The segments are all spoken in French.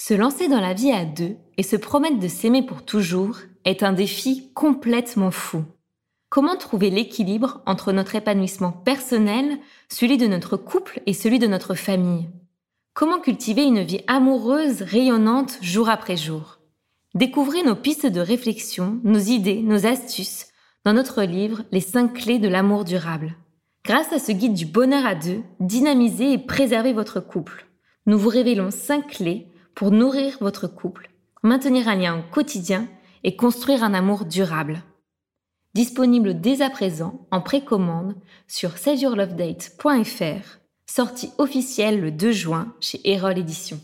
Se lancer dans la vie à deux et se promettre de s'aimer pour toujours est un défi complètement fou. Comment trouver l'équilibre entre notre épanouissement personnel, celui de notre couple et celui de notre famille? Comment cultiver une vie amoureuse, rayonnante jour après jour? Découvrez nos pistes de réflexion, nos idées, nos astuces dans notre livre Les 5 clés de l'amour durable. Grâce à ce guide du bonheur à deux, dynamisez et préservez votre couple. Nous vous révélons 5 clés pour nourrir votre couple, maintenir un lien au quotidien et construire un amour durable. Disponible dès à présent en précommande sur saveyourlovedate.fr, sortie officielle le 2 juin chez Erol Éditions.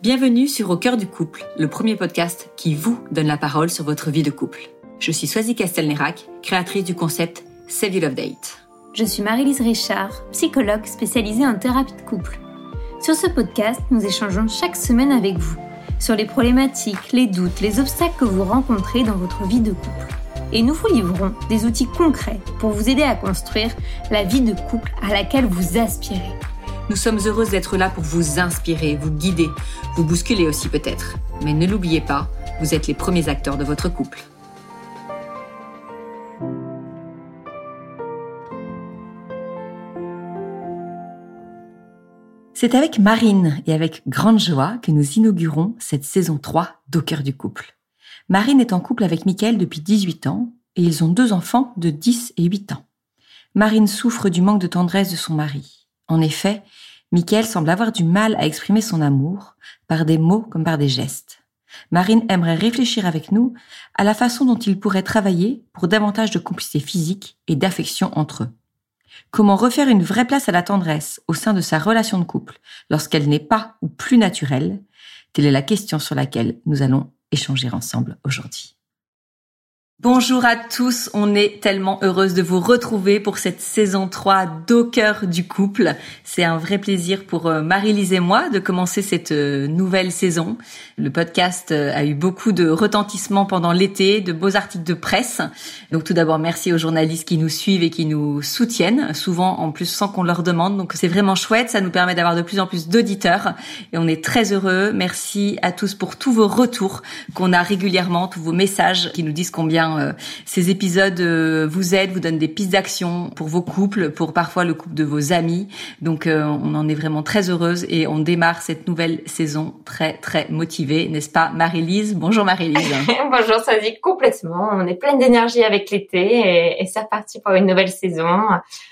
Bienvenue sur Au cœur du couple, le premier podcast qui vous donne la parole sur votre vie de couple. Je suis Swazi Castelnerac, créatrice du concept Save Your Love Date. Je suis Marie-Lise Richard, psychologue spécialisée en thérapie de couple. Sur ce podcast, nous échangeons chaque semaine avec vous sur les problématiques, les doutes, les obstacles que vous rencontrez dans votre vie de couple. Et nous vous livrons des outils concrets pour vous aider à construire la vie de couple à laquelle vous aspirez. Nous sommes heureuses d'être là pour vous inspirer, vous guider, vous bousculer aussi peut-être. Mais ne l'oubliez pas, vous êtes les premiers acteurs de votre couple. C'est avec Marine et avec grande joie que nous inaugurons cette saison 3 d'Au cœur du couple. Marine est en couple avec Mickaël depuis 18 ans et ils ont deux enfants de 10 et 8 ans. Marine souffre du manque de tendresse de son mari. En effet, Michael semble avoir du mal à exprimer son amour, par des mots comme par des gestes. Marine aimerait réfléchir avec nous à la façon dont il pourrait travailler pour davantage de complicité physique et d'affection entre eux. Comment refaire une vraie place à la tendresse au sein de sa relation de couple lorsqu'elle n'est pas ou plus naturelle? Telle est la question sur laquelle nous allons échanger ensemble aujourd'hui. Bonjour à tous, on est tellement heureuse de vous retrouver pour cette saison 3 d'Au du couple. C'est un vrai plaisir pour euh, Marie-Lise et moi de commencer cette euh, nouvelle saison. Le podcast euh, a eu beaucoup de retentissement pendant l'été, de beaux articles de presse. Donc tout d'abord, merci aux journalistes qui nous suivent et qui nous soutiennent, souvent en plus sans qu'on leur demande. Donc c'est vraiment chouette, ça nous permet d'avoir de plus en plus d'auditeurs et on est très heureux. Merci à tous pour tous vos retours qu'on a régulièrement, tous vos messages qui nous disent combien euh, ces épisodes euh, vous aident, vous donnent des pistes d'action pour vos couples, pour parfois le couple de vos amis. Donc euh, on en est vraiment très heureuse et on démarre cette nouvelle saison très très motivée, n'est-ce pas Marie-Lise? Bonjour Marie-Lise. Bonjour ça dit complètement. On est pleine d'énergie avec l'été et, et c'est reparti pour une nouvelle saison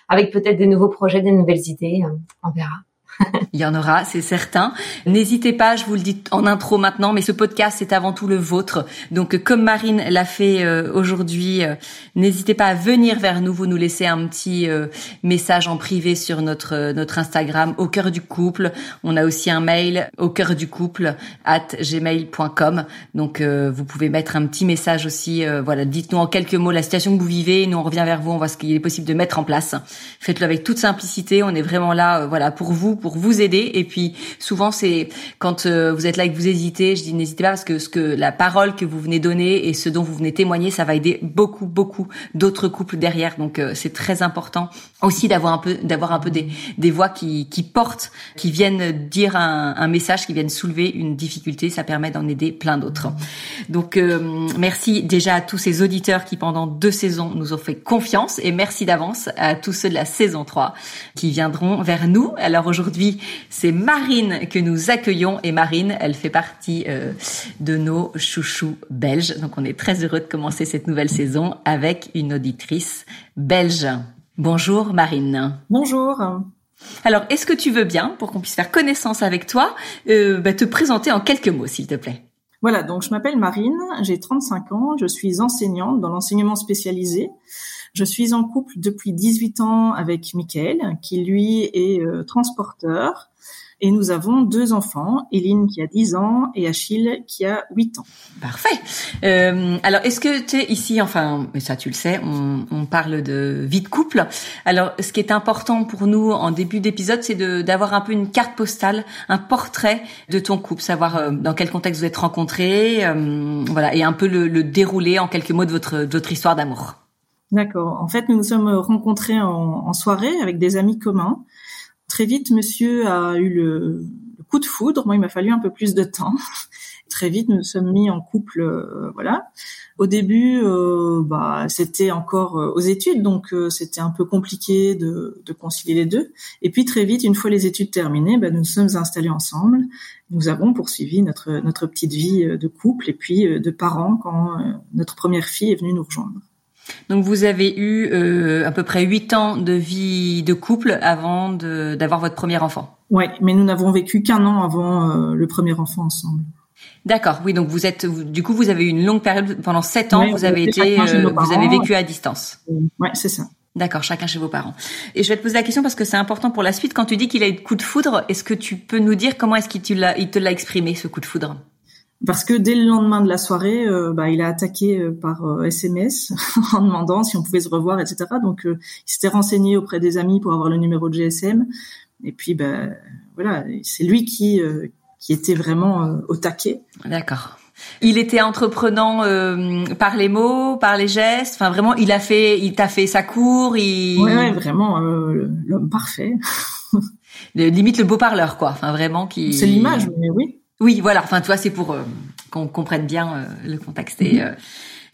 avec peut-être des nouveaux projets, des nouvelles idées. On verra. Il y en aura, c'est certain. N'hésitez pas, je vous le dis en intro maintenant, mais ce podcast c'est avant tout le vôtre. Donc comme Marine l'a fait euh, aujourd'hui, euh, n'hésitez pas à venir vers nous, vous nous laissez un petit euh, message en privé sur notre notre Instagram au cœur du couple. On a aussi un mail au cœur du couple at gmail.com. Donc vous pouvez mettre un petit message aussi. voilà, dites-nous en quelques mots la situation que vous vivez. Nous on revient vers vous, on voit ce qu'il est possible de mettre en place. Faites-le avec toute simplicité. On est vraiment là, voilà, pour vous, pour vous aider. Et puis souvent c'est quand euh, vous êtes là et que vous hésitez, je dis n'hésitez pas parce que ce que la parole que vous venez donner et ce dont vous venez témoigner, ça va aider beaucoup beaucoup d'autres couples derrière. Donc euh, c'est très important aussi d'avoir un peu d'avoir un peu des des voix qui qui portent, qui viennent dire un, un message, qui viennent soulever une difficulté. Ça permet d'en aider plein d'autres. Donc euh, merci déjà à tous ces auditeurs qui pendant deux saisons nous ont fait confiance et merci d'avance à tous ceux de la saison 3 qui viendront vers nous. Alors aujourd'hui c'est Marine que nous accueillons et Marine, elle fait partie euh, de nos chouchous belges. Donc on est très heureux de commencer cette nouvelle saison avec une auditrice belge. Bonjour Marine. Bonjour. Alors, est-ce que tu veux bien, pour qu'on puisse faire connaissance avec toi, euh, bah, te présenter en quelques mots, s'il te plaît? Voilà, donc je m'appelle Marine, j'ai 35 ans, je suis enseignante dans l'enseignement spécialisé. Je suis en couple depuis 18 ans avec Mickaël, qui lui est euh, transporteur. Et nous avons deux enfants, Eline qui a 10 ans et Achille qui a 8 ans. Parfait. Euh, alors, est-ce que tu es ici, enfin, mais ça tu le sais, on, on, parle de vie de couple. Alors, ce qui est important pour nous en début d'épisode, c'est d'avoir un peu une carte postale, un portrait de ton couple, savoir euh, dans quel contexte vous êtes rencontrés, euh, voilà, et un peu le, le dérouler en quelques mots de votre, de votre histoire d'amour. D'accord. En fait, nous nous sommes rencontrés en, soirée avec des amis communs. Très vite, monsieur a eu le, coup de foudre. Moi, il m'a fallu un peu plus de temps. Très vite, nous sommes mis en couple, euh, voilà. Au début, euh, bah, c'était encore euh, aux études, donc c'était un peu compliqué de, de, concilier les deux. Et puis très vite, une fois les études terminées, bah, nous nous sommes installés ensemble. Nous avons poursuivi notre notre petite vie de couple et puis de parents quand notre première fille est venue nous rejoindre. Donc vous avez eu euh, à peu près huit ans de vie de couple avant d'avoir votre premier enfant. Oui, mais nous n'avons vécu qu'un an avant euh, le premier enfant ensemble. D'accord, oui, donc vous êtes, du coup, vous avez eu une longue période pendant sept ans. vous avez été, euh, vous avez vécu à distance. Oui, c'est ça. D'accord, chacun chez vos parents. Et je vais te poser la question parce que c'est important pour la suite. Quand tu dis qu'il a eu de coup de foudre, est-ce que tu peux nous dire comment est-ce qu'il te l'a exprimé ce coup de foudre? Parce que dès le lendemain de la soirée, euh, bah, il a attaqué euh, par SMS euh, en demandant si on pouvait se revoir, etc. Donc, il s'était renseigné auprès des amis pour avoir le numéro de GSM. Et puis, bah, voilà, c'est lui qui qui était vraiment au taquet. D'accord. Il était entreprenant par les mots, par les gestes. Enfin, vraiment, il a fait, il t'a fait sa cour. Il... Ouais, vraiment l'homme parfait. limite le beau parleur, quoi. Enfin, vraiment qui. C'est l'image, mais oui. Oui, voilà. Enfin, toi, c'est pour euh, qu'on comprenne bien euh, le contexte. Et, euh,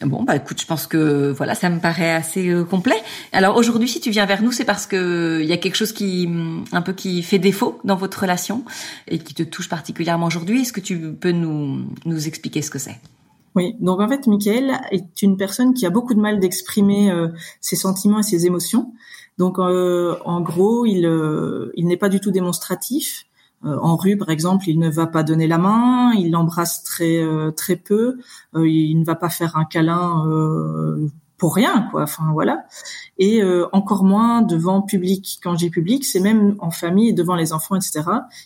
bon, bah écoute, je pense que voilà, ça me paraît assez complet. Alors aujourd'hui, si tu viens vers nous, c'est parce que il y a quelque chose qui un peu qui fait défaut dans votre relation et qui te touche particulièrement aujourd'hui. Est-ce que tu peux nous nous expliquer ce que c'est? Oui, donc en fait, Michael est une personne qui a beaucoup de mal d'exprimer ses sentiments et ses émotions. Donc, en gros, il, il n'est pas du tout démonstratif. Euh, en rue, par exemple, il ne va pas donner la main, il l'embrasse très euh, très peu, euh, il ne va pas faire un câlin pour rien, quoi. Enfin voilà. Et encore moins devant public. Quand j'ai public, c'est même en famille, devant les enfants, etc.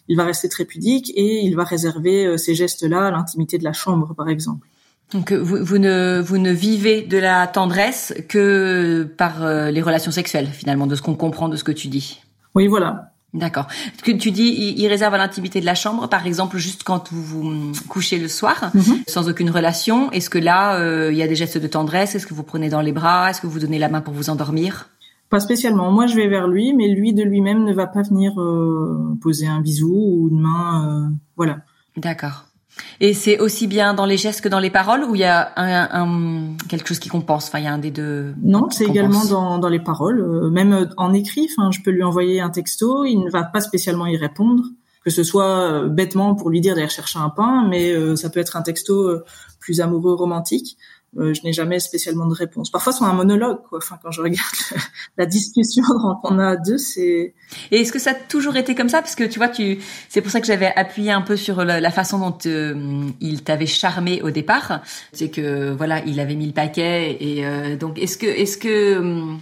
Il va rester très pudique et il va réserver ces gestes-là à l'intimité de la chambre, par exemple. Donc vous, vous, ne vous ne vivez de la tendresse que par les relations sexuelles, finalement, de ce qu'on comprend de ce que tu dis. Oui, voilà. D'accord. Que tu dis, il, réserve à l'intimité de la chambre, par exemple, juste quand vous vous couchez le soir, mhm. sans aucune relation. Est-ce que là, euh, il y a des gestes de tendresse? Est-ce que vous prenez dans les bras? Est-ce que vous donnez la main pour vous endormir? Pas spécialement. Moi, je vais vers lui, mais lui de lui-même ne va pas venir euh, poser un bisou ou une main. Euh, voilà. D'accord. Et c'est aussi bien dans les gestes que dans les paroles ou il y a un, quelque chose qui compense? Enfin, il y a un des deux. Non, c'est également dans, dans les paroles, euh, même euh, en écrit. Enfin, je peux lui envoyer un texto, il ne va pas spécialement y répondre, que ce soit euh, bêtement pour lui dire d'aller chercher un pain, mais ça peut être un texto plus amoureux, romantique. Euh, je n'ai jamais spécialement de réponse. Parfois, c'est un monologue, quoi. Enfin, quand je regarde la discussion qu'on a deux, c'est. Et est-ce que ça a toujours été comme ça? Parce que tu vois, tu, c'est pour ça que j'avais appuyé un peu sur la, façon dont euh, il t'avait charmé au départ. C'est que voilà, il avait mis le paquet et euh, donc est-ce que, est-ce que hum,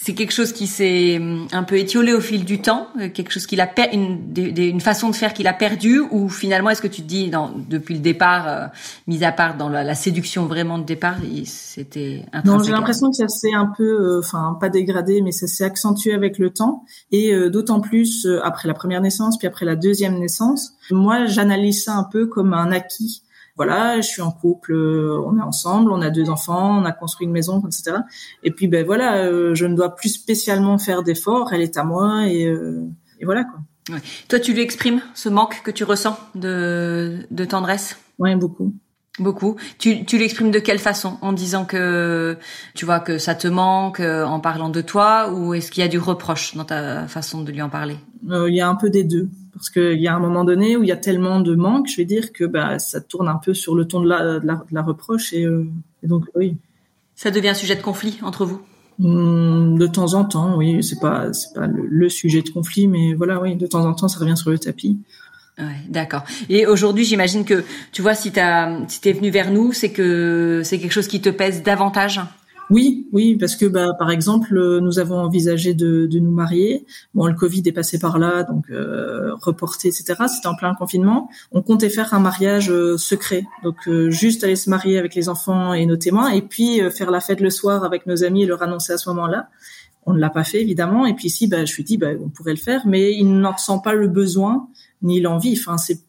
c'est quelque chose qui s'est hum, un peu étiolé au fil du temps, euh, quelque chose qu'il a per une, une, façon de faire qu'il a perdu, ou finalement est-ce que tu te dis depuis le départ, euh, mis à part dans la, séduction vraiment de départ, c'était Non, j'ai l'impression que ça s'est un peu, euh, enfin pas dégradé, mais ça s'est accentué avec le temps, et d'autant plus après la première naissance, puis après la deuxième naissance. Moi, j'analyse ça un peu comme un acquis voilà, je suis en couple, euh, on est ensemble, on a deux enfants, on a construit une maison, etc. Et puis ben voilà, euh, je ne dois plus spécialement faire d'efforts, elle est à moi et, euh, et voilà quoi. Ouais. Toi, tu lui exprimes ce manque que tu ressens de, de tendresse? Oui, beaucoup. Beaucoup. Tu, tu l'exprimes de quelle façon En disant que tu vois que ça te manque, en parlant de toi, ou est-ce qu'il y a du reproche dans ta façon de lui en parler? Il y a un peu des deux parce qu'il y a un moment donné où il y a tellement de manque, je vais dire que bah, ça tourne un peu sur le ton de la, de la, reproche euh, et, donc oui. Ça devient un sujet de conflit entre vous? Hmm, De temps en temps, oui. C'est pas c'est pas le, sujet de conflit, mais voilà, oui, de temps en temps, ça revient sur le tapis. Ouais, d'accord. Et aujourd'hui, j'imagine que tu vois, si t'as si t'es venu vers nous, c'est que c'est quelque chose qui te pèse davantage? Oui, oui, parce que bah, par exemple, euh, nous avons envisagé de, de nous marier. Bon, le Covid est passé par là, donc euh, reporté, etc. C'était en plein confinement. On comptait faire un mariage euh, secret, donc euh, juste aller se marier avec les enfants et nos témoins, et puis faire la fête le soir avec nos amis et leur annoncer à ce moment-là. On ne l'a pas fait évidemment. Et puis ici, bah, je lui dis, bah, on pourrait le faire, mais il n'en ressent pas le besoin ni l'envie. Enfin, c'est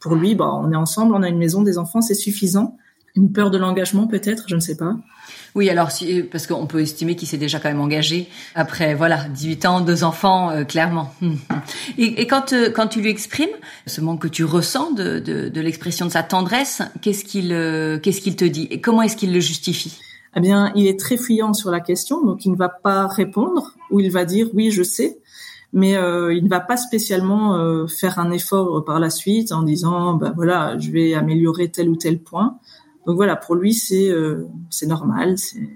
pour lui, bah, on est ensemble, on a une maison, des enfants, c'est suffisant. Une peur de l'engagement peut-être, je ne sais pas. Oui, alors si, parce qu'on peut estimer qu'il s'est déjà quand même engagé après voilà 18 ans, deux enfants, euh, clairement. Et, et quand euh, quand tu lui exprimes ce manque que tu ressens de, de, de l'expression de sa tendresse, qu'est-ce qu'il euh, qu'est-ce qu'il te dit et comment est-ce qu'il le justifie? Eh bien, il est très fuyant sur la question, donc il ne va pas répondre ou il va dire oui, je sais, mais il ne va pas spécialement faire un effort par la suite en disant ben voilà, je vais améliorer tel ou tel point. Donc voilà, pour lui, c'est euh, c'est normal, c'est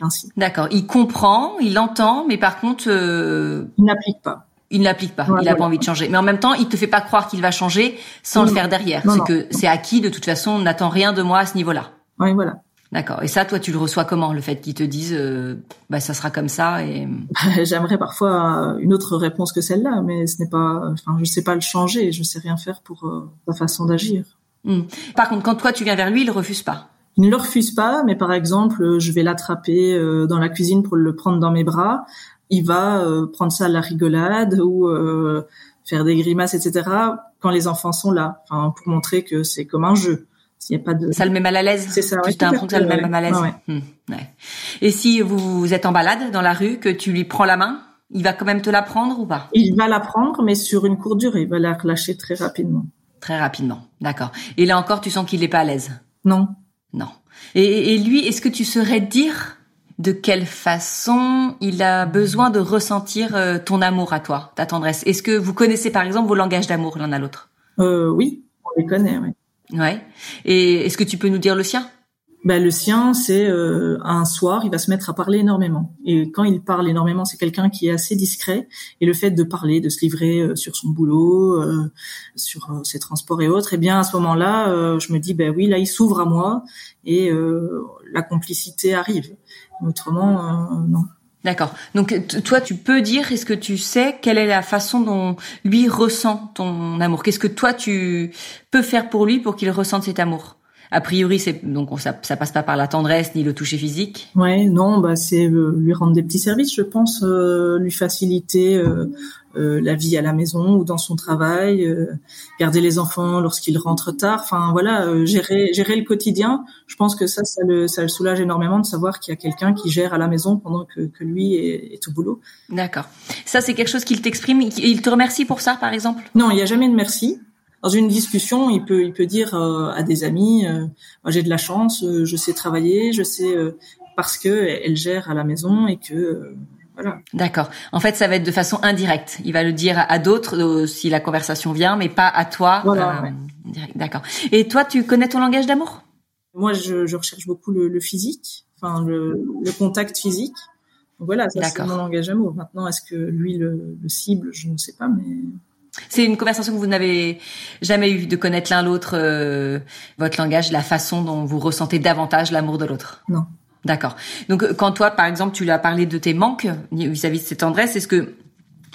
ainsi. D'accord. Il comprend, il entend, mais par contre, euh, il n'applique pas. Il n'applique pas. il n'a pas envie de changer. Mais en même temps, il te fait pas croire qu'il va changer sans le faire derrière. C'est que c'est acquis. De toute façon, on n'attend rien de moi à ce niveau-là. Oui, voilà. D'accord. Et ça, toi, tu le reçois comment Le fait qu'ils te disent, euh, bah, ça sera comme ça. Et j'aimerais parfois une autre réponse que celle-là, mais ce n'est pas. Enfin, je sais pas le changer. Je sais rien faire pour euh, sa façon d'agir. Hmm. Par contre, quand toi tu viens vers lui, il refuse pas. Il ne le refuse pas, mais par exemple, je vais l'attraper euh, dans la cuisine pour le prendre dans mes bras. Il va euh, prendre ça à la rigolade ou euh, faire des grimaces, etc. Quand les enfants sont là, enfin, pour montrer que c'est comme un jeu. S'il y a pas de... Ça le met mal à l'aise. C'est ça. Tu as l'impression que ça le met mal à l'aise. Hmm. Et si vous êtes en balade dans la rue, que tu lui prends la main, il va quand même te la prendre ou pas? Il va la prendre, mais sur une courte durée. Il va la relâcher très rapidement. Très rapidement, d'accord. Et là encore, tu sens qu'il n'est pas à l'aise? Non. Non. Et, lui, est-ce que tu saurais dire de quelle façon il a besoin de ressentir euh, ton amour à toi, ta tendresse? Est-ce que vous connaissez par exemple vos langages d'amour l'un à l'autre? Euh, Oui, on les connaît, oui. Ouais. Et est-ce que tu peux nous dire le sien? Ben, le sien, c'est euh, un soir, il va se mettre à parler énormément. Et quand il parle énormément, c'est quelqu'un qui est assez discret. Et le fait de parler, de se livrer euh, sur son boulot, euh, sur ses transports et autres, eh bien à ce moment-là, je me dis, ben oui, là, il s'ouvre à moi et la complicité arrive. Autrement, non. D'accord. Donc toi, tu peux dire, est-ce que tu sais quelle est la façon dont lui ressent ton amour? Qu'est-ce que toi tu peux faire pour lui pour qu'il ressente cet amour? A priori, c'est donc ça, ça passe pas par la tendresse ni le toucher physique. Ouais, non, bah c'est euh, lui rendre des petits services, je pense, euh, lui faciliter euh, la vie à la maison ou dans son travail, garder les enfants lorsqu'il rentre tard. Enfin voilà, gérer gérer le quotidien. Je pense que ça, ça le ça le soulage énormément de savoir qu'il y a quelqu'un qui gère à la maison pendant que, que lui est, est au boulot. D'accord. Ça, c'est quelque chose qu'il t'exprime. Il te remercie pour ça, par exemple? Non, il y a jamais de merci dans une discussion, il peut, il peut dire euh, à des amis, euh, j'ai de la chance, euh, je sais travailler, je sais parce que elle gère à la maison et que voilà. D'accord. En fait, ça va être de façon indirecte. Il va le dire à, d'autres si la conversation vient, mais pas à toi. Voilà. D'accord. Et toi, tu connais ton langage d'amour? Moi, je, je, recherche beaucoup le, le physique, enfin le, le, contact physique. Donc voilà, ça c'est mon langage d'amour. Maintenant, est-ce que lui le, le cible? Je ne sais pas, mais c'est une conversation que vous n'avez jamais eue, de connaître l'un l'autre, euh, votre langage, la façon dont vous ressentez davantage l'amour de l'autre. Non. D'accord. Donc, quand toi, par exemple, tu lui as parlé de tes manques vis-à-vis de cette tendresse, est-ce que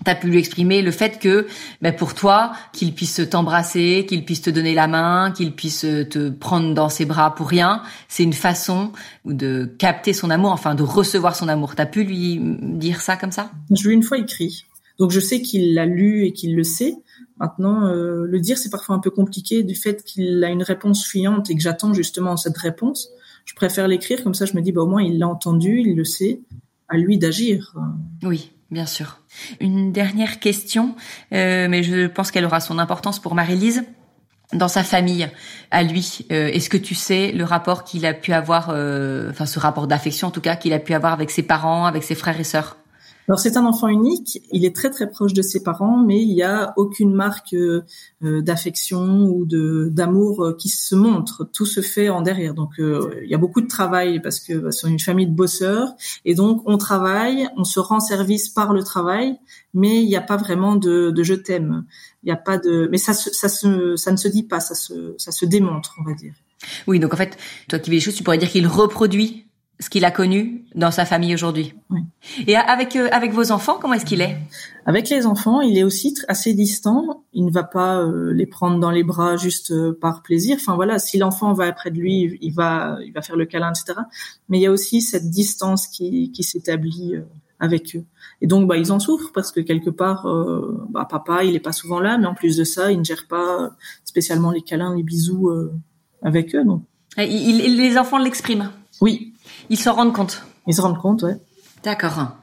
tu as pu lui exprimer le fait que, ben, pour toi, qu'il puisse t'embrasser, qu'il puisse te donner la main, qu'il puisse te prendre dans ses bras pour rien, c'est une façon de capter son amour, enfin de recevoir son amour. T'as pu lui dire ça comme ça? Je lui ai une fois écrit. Donc je sais qu'il l'a lu et qu'il le sait. Maintenant, euh, le dire, c'est parfois un peu compliqué du fait qu'il a une réponse fuyante et que j'attends justement cette réponse. Je préfère l'écrire, comme ça je me dis, bah, au moins il l'a entendu, il le sait, à lui d'agir. Oui, bien sûr. Une dernière question, euh, mais je pense qu'elle aura son importance pour Marie-Lise. Dans sa famille, à lui, euh, est-ce que tu sais le rapport qu'il a pu avoir, enfin ce rapport d'affection en tout cas, qu'il a pu avoir avec ses parents, avec ses frères et sœurs? Alors c'est un enfant unique, il est très très proche de ses parents, mais il n'y a aucune marque euh, d'affection ou de d'amour euh, qui se montre. Tout se fait en derrière. Donc euh, il y a beaucoup de travail parce que bah, c'est une famille de bosseurs et donc on travaille, on se rend service par le travail, mais il n'y a pas vraiment de, de je t'aime. Il n'y a pas de, mais ça ça se ça ne se dit pas, ça se ça se démontre, on va dire. Oui, donc en fait, toi qui vis les choses, tu pourrais dire qu'il reproduit ce qu'il a connu dans sa famille aujourd'hui. Oui. Et avec euh, avec vos enfants, comment est-ce qu'il est? Avec les enfants, il est aussi assez distant. Il ne va pas euh, les prendre dans les bras juste euh, par plaisir. Enfin voilà, si l'enfant va près de lui, il va il va faire le câlin, etc. Mais il y a aussi cette distance qui qui s'établit avec eux. Et donc bah ils en souffrent parce que quelque part, bah, papa il est pas souvent là, mais en plus de ça, il ne gère pas spécialement les câlins, les bisous avec eux. Donc il, les enfants l'expriment? Oui, Ils s'en rendent compte. Ils se rendent compte, ouais. D'accord.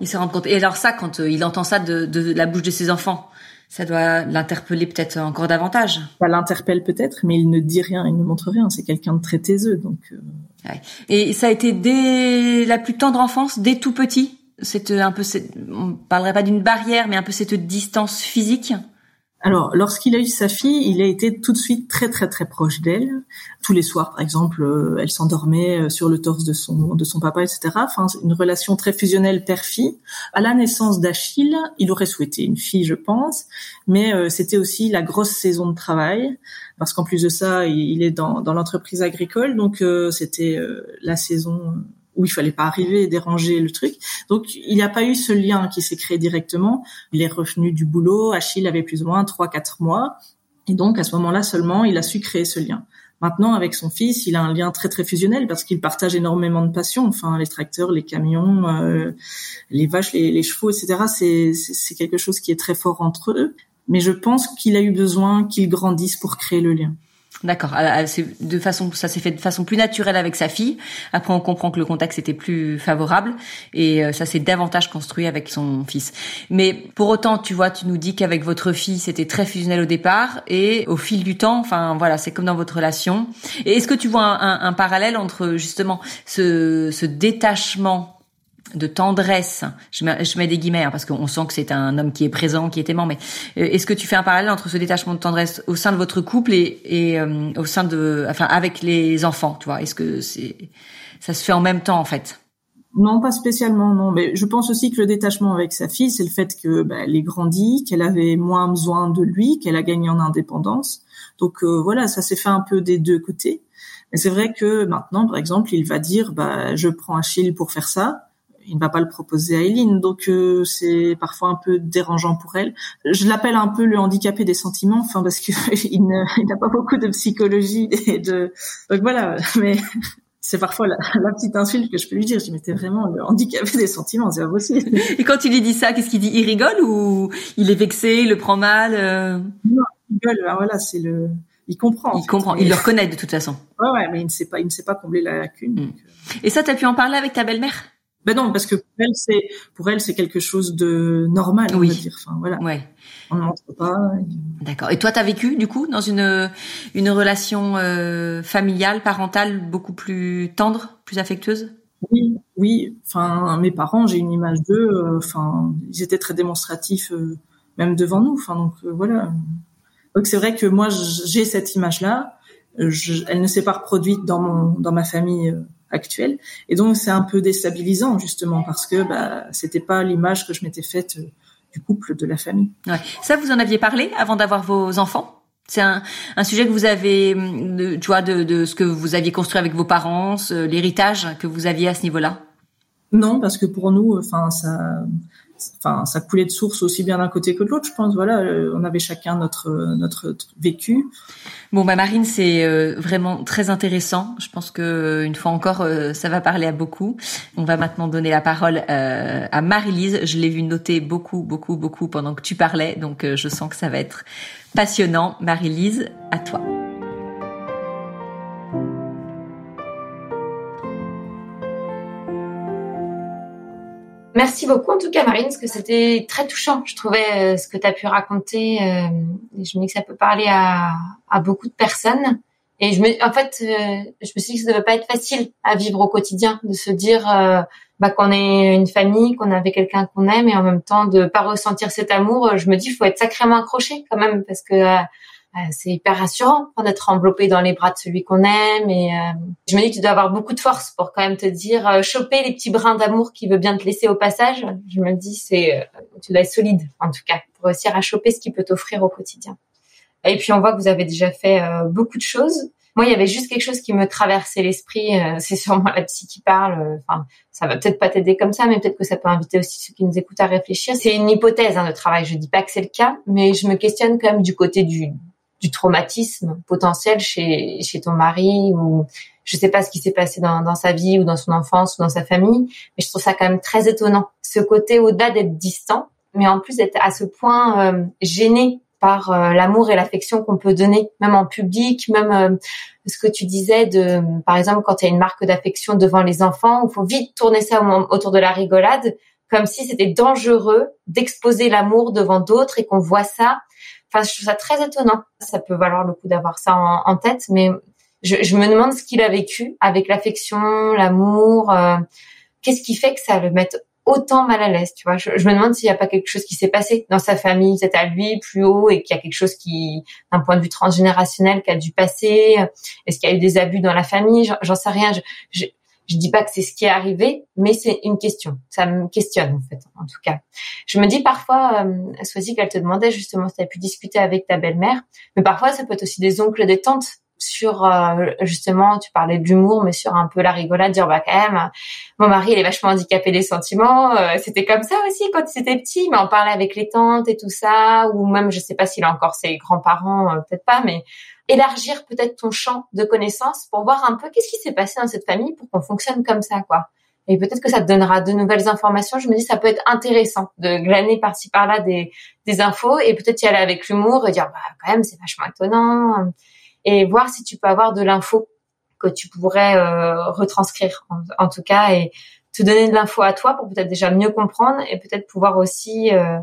Ils se rendent compte. Et alors ça, quand il entend ça de, de la bouche de ses enfants, ça doit l'interpeller peut-être encore davantage. Ça l'interpelle peut-être, mais il ne dit rien, il ne montre rien. C'est quelqu'un de très taiseux, donc. Euh. Et ça a été dès la plus tendre enfance, dès tout petit. C'est un peu, on parlerait pas d'une barrière, mais un peu cette distance physique? Alors, lorsqu'il a eu sa fille, il a été tout de suite très très très proche d'elle. Tous les soirs, par exemple, euh, elle s'endormait euh, sur le torse de son de son papa, etc. Enfin, une relation très fusionnelle père-fille. À la naissance d'Achille, il aurait souhaité une fille, je pense, mais euh, c'était aussi la grosse saison de travail parce qu'en plus de ça, il, est dans dans l'entreprise agricole, donc c'était la saison où il fallait pas arriver et déranger le truc. Donc il n'y a pas eu ce lien qui s'est créé directement. Il est revenu du boulot, Achille avait plus ou moins trois quatre mois et donc à ce moment-là seulement il a su créer ce lien. Maintenant, avec son fils, il a un lien très très fusionnel parce qu'il partage énormément de passions. Enfin, les tracteurs, les camions, euh, les vaches, les, les chevaux, etc. C'est c'est quelque chose qui est très fort entre eux. Mais je pense qu'il a eu besoin qu'ils grandissent pour créer le lien. D'accord. De façon, ça s'est fait de façon plus naturelle avec sa fille. Après, on comprend que le contexte était plus favorable et euh, ça s'est davantage construit avec son fils. Mais pour autant, tu vois, tu nous dis qu'avec votre fille, c'était très fusionnel au départ et au fil du temps, enfin voilà, c'est comme dans votre relation. Et est-ce que tu vois un, un parallèle entre justement ce, ce détachement de tendresse, je mets, des guillemets hein, parce qu'on sent que c'est un homme qui est présent, qui est aimant, mais euh, est-ce que tu fais un parallèle entre ce détachement de tendresse au sein de votre couple et, et euh, au sein de, enfin, avec les enfants, tu vois? Est-ce que c'est, ça se fait en même temps en fait? Non, pas spécialement, non. Mais je pense aussi que le détachement avec sa fille, c'est le fait que bah, elle est grandie, qu'elle avait moins besoin de lui, qu'elle a gagné en indépendance. Donc euh, voilà, ça s'est fait un peu des deux côtés. Mais c'est vrai que maintenant, par exemple, il va dire, bah, je prends Achille pour faire ça il ne va pas le proposer à Eileen, donc euh, c'est parfois un peu dérangeant pour elle. Je l'appelle un peu le handicapé des sentiments, enfin parce que il n'a pas beaucoup de psychologie et de donc voilà, mais c'est parfois la, petite insulte que je peux lui dire. Je dis, vraiment le handicapé des sentiments, c'est pas possible. Et quand il lui dit ça, qu'est-ce qu'il dit? Il rigole ou il est vexé, il le prend mal euh? Non, il rigole. Ben voilà, c'est le. Il comprend. Il comprend. Il le reconnaît de toute façon. Ouais, ouais, mais il ne sait pas, il ne sait pas combler la lacune. Euh. Et ça, tu as pu en parler avec ta belle-mère? Ben non, parce que pour elle, c'est pour elle, c'est quelque chose de normal, on va dire. Enfin, voilà. Ouais. On ne montre pas. D'accord. Et toi, tu as vécu du coup dans une une relation euh, familiale, parentale beaucoup plus tendre, plus affectueuse? Oui, oui. Enfin, mes parents, j'ai une image d'eux. Euh, enfin, ils étaient très démonstratifs, euh, même devant nous. Enfin, donc voilà. Donc c'est vrai que moi, j'ai cette image-là. elle ne s'est pas reproduite dans mon dans ma famille actuelle. Et donc c'est un peu déstabilisant justement parce que bah, c'était pas l'image que je m'étais faite euh, du couple, de la famille. Ouais. Ça, vous en aviez parlé avant d'avoir vos enfants? C'est un, un, sujet que vous avez, de, tu vois, de, de, ce que vous aviez construit avec vos parents, l'héritage que vous aviez à ce niveau-là? Non, parce que pour nous, enfin ça, enfin ça coulait de source aussi bien d'un côté que de l'autre je pense. Voilà euh, on avait chacun notre notre vécu. Bon bah Marine c'est euh, vraiment très intéressant. Je pense que une fois encore euh, ça va parler à beaucoup. On va maintenant donner la parole à Marie-Lise. Je l'ai vu noter beaucoup beaucoup beaucoup pendant que tu parlais. Donc je sens que ça va être passionnant. Marie-Lise à toi Merci beaucoup en tout cas Marine, parce que c'était très touchant. Je trouvais euh, ce que tu as pu raconter. Euh, je me dis que ça peut parler à, à beaucoup de personnes. Et je me, en fait, euh, je me suis dit que ça devait pas être facile à vivre au quotidien, de se dire bah, qu'on est une famille, qu'on avait quelqu'un qu'on aime, et en même temps de pas ressentir cet amour. Je me dis, faut être sacrément accroché quand même, parce que euh, c'est hyper rassurant d'être enveloppé dans les bras de celui qu'on aime. Et euh, je me dis que tu dois avoir beaucoup de force pour quand même te dire euh, choper les petits brins d'amour qui veut bien te laisser au passage. Je me dis c'est tu dois être solide en tout cas pour réussir à choper ce qu'il peut t'offrir au quotidien. Et puis on voit que vous avez déjà fait beaucoup de choses. Moi, il y avait juste quelque chose qui me traversait l'esprit. c'est sûrement la psy qui parle. Enfin, ça va peut-être pas t'aider comme ça, mais peut-être que ça peut inviter aussi ceux qui nous écoutent à réfléchir. C'est une hypothèse hein, de travail. Je dis pas que c'est le cas, mais je me questionne quand même du côté du du traumatisme potentiel chez, chez ton mari ou je sais pas ce qui s'est passé dans, dans sa vie ou dans son enfance ou dans sa famille, mais je trouve ça quand même très étonnant. Ce côté au-delà d'être distant, mais en plus d'être à ce point euh, gêné par euh, l'amour et l'affection qu'on peut donner, même en public, même euh, ce que tu disais de, par exemple, quand il y a une marque d'affection devant les enfants, il faut vite tourner ça autour de la rigolade, comme si c'était dangereux d'exposer l'amour devant d'autres et qu'on voit ça. Je trouve ça très étonnant. Ça peut valoir le coup d'avoir ça en, tête, mais je, me demande ce qu'il a vécu avec l'affection, l'amour. Euh, qu'est-ce qui fait que ça le mette autant mal à l'aise, tu vois? Je, me demande s'il n'y a pas quelque chose qui s'est passé dans sa famille, c'est à lui plus haut, et qu'il y a quelque chose qui, d'un point de vue transgénérationnel, qui a dû passer. Est-ce qu'il y a eu des abus dans la famille? J'en sais rien. Je, dis pas que c'est ce qui est arrivé, mais c'est une question. Ça me questionne en fait, en tout cas. Je me dis parfois, euh, Soisy, qu'elle te demandait justement si tu as pu discuter avec ta belle-mère, mais parfois ça peut être aussi des oncles, des tantes sur euh, justement tu parlais de l'humour mais sur un peu la rigolade dire bah quand même mon mari il est vachement handicapé des sentiments euh, c'était comme ça aussi quand c'était petit mais on parlait avec les tantes et tout ça ou même je sais pas s'il a encore ses grands-parents euh, peut-être pas mais élargir peut-être ton champ de connaissances pour voir un peu qu'est-ce qui s'est passé dans cette famille pour qu'on fonctionne comme ça quoi et peut-être que ça te donnera de nouvelles informations. Je me dis, ça peut être intéressant de glaner par-ci par-là des, des infos et peut-être y aller avec l'humour et dire, bah, quand même, c'est vachement étonnant et voir si tu peux avoir de l'info que tu pourrais euh, retranscrire en, tout cas et te donner de l'info à toi pour peut-être déjà mieux comprendre et peut-être pouvoir aussi euh,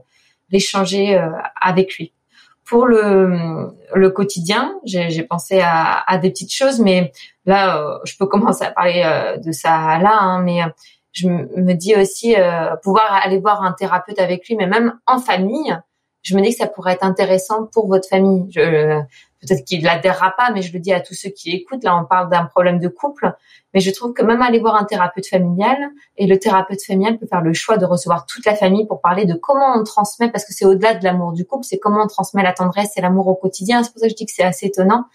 l'échanger euh, avec lui. Pour le, le quotidien, j'ai pensé à, à, des petites choses, mais là, je peux commencer à parler de ça là, hein, mais je me dis aussi pouvoir aller voir un thérapeute avec lui, mais même en famille, je me dis que ça pourrait être intéressant pour votre famille. Je, peut-être qu'il l'adhérera pas, mais je le dis à tous ceux qui écoutent. Là, on parle d'un problème de couple, mais je trouve que même aller voir un thérapeute familial et le thérapeute familial peut faire le choix de recevoir toute la famille pour parler de comment on transmet, parce que c'est au-delà de l'amour du couple, c'est comment on transmet la tendresse et l'amour au quotidien. C'est pour ça que je dis que c'est assez étonnant.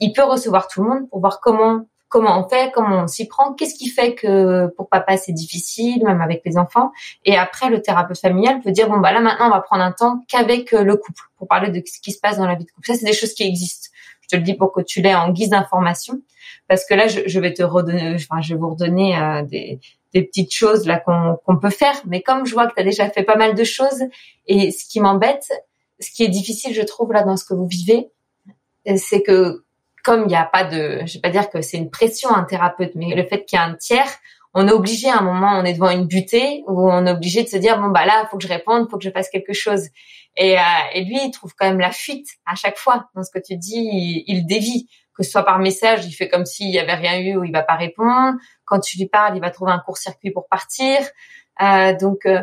Il peut recevoir tout le monde pour voir comment comment on fait, comment on s'y prend, qu'est-ce qui fait que pour papa c'est difficile, même avec les enfants. Et après, le thérapeute familial peut dire bon bah là maintenant on va prendre un temps qu'avec euh, le couple pour parler de ce qui se passe dans la vie de couple. Ça c'est des choses qui existent. Je te le dis pour que tu l'aies en guise d'information, parce que là je, vais te redonner, enfin je vais vous redonner euh, des, petites choses là qu'on peut faire. Mais comme je vois que tu as déjà fait pas mal de choses, et ce qui m'embête, ce qui est difficile je trouve là dans ce que vous vivez, c'est que comme il n'y a pas de, je vais pas dire que c'est une pression un thérapeute, mais le fait qu'il y a un tiers, on est obligé à un moment, on est devant une butée où on est obligé de se dire bon bah là, faut que je réponde, faut que je fasse quelque chose. Et, euh, et lui, il trouve quand même la fuite à chaque fois dans ce que tu dis, il, il dévie que ce soit par message, il fait comme s'il y avait rien eu ou il va pas répondre. Quand tu lui parles, il va trouver un court-circuit pour partir. Euh, donc euh,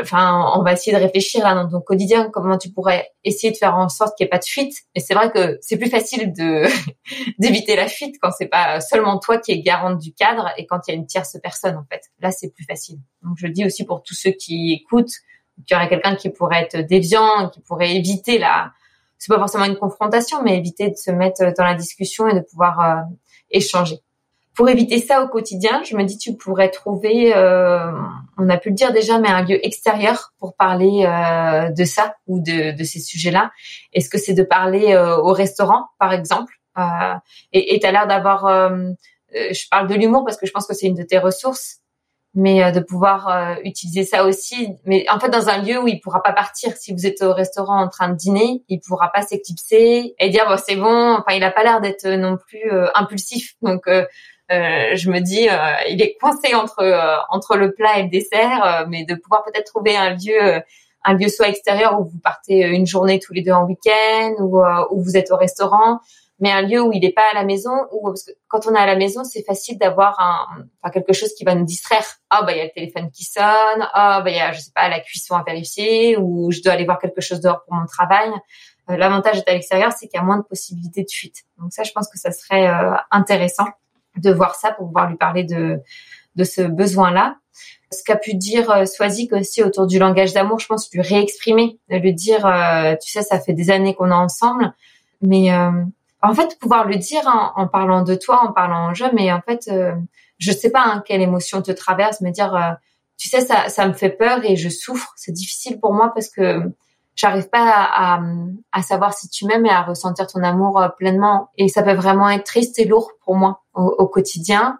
enfin, on va essayer de réfléchir à dans ton quotidien comment tu pourrais essayer de faire en sorte qu'il n'y ait pas de fuite. Et c'est vrai que c'est plus facile de d'éviter la fuite quand c'est pas seulement toi qui es garante du cadre et quand il y a une tierce personne en fait. Là, c'est plus facile. Donc je le dis aussi pour tous ceux qui écoutent, qu'il y aurait quelqu'un qui pourrait être déviant, qui pourrait éviter la c'est pas forcément une confrontation, mais éviter de se mettre dans la discussion et de pouvoir euh, échanger pour éviter ça au quotidien, je me dis tu pourrais trouver, euh, on a pu le dire déjà, mais un lieu extérieur pour parler euh, de ça ou de, de ces sujets-là. Est-ce que c'est de parler euh, au restaurant, par exemple euh, Et tu as l'air d'avoir, euh, je parle de l'humour parce que je pense que c'est une de tes ressources, mais de pouvoir utiliser ça aussi. Mais en fait, dans un lieu où il pourra pas partir. Si vous êtes au restaurant en train de dîner, il pourra pas s'éclipser et dire bon, c'est bon. Enfin, il a pas l'air d'être non plus impulsif, donc euh, je me dis, euh, il est coincé entre euh, entre le plat et le dessert, mais de pouvoir peut-être trouver un lieu un lieu soit extérieur où vous partez une journée tous les deux en week-end ou où vous êtes au restaurant, mais un lieu où il n'est pas à la maison ou parce que quand on est à la maison, c'est facile d'avoir un enfin, quelque chose qui va nous distraire. Ah bah il y a le téléphone qui sonne, ah bah il y a je sais pas la cuisson à vérifier ou je dois aller voir quelque chose dehors pour mon travail. L'avantage d'être à l'extérieur, c'est qu'il y a moins de possibilités de fuite. Donc ça, je pense que ça serait intéressant de voir ça pour pouvoir lui parler de, de ce besoin-là. Ce qu'a pu dire euh, Swazik aussi autour du langage d'amour, je pense lui réexprimer, lui dire, euh, tu sais, ça fait des années qu'on est ensemble, mais euh, en fait pouvoir le dire en, parlant de toi, en parlant en jeu, mais en fait, je sais pas hein, quelle émotion te traverse, me dire, tu sais, ça, ça me fait peur et je souffre, c'est difficile pour moi parce que j'arrive pas à, à, savoir si tu m'aimes et à ressentir ton amour euh, pleinement. Et ça peut vraiment être triste et lourd pour moi au, quotidien.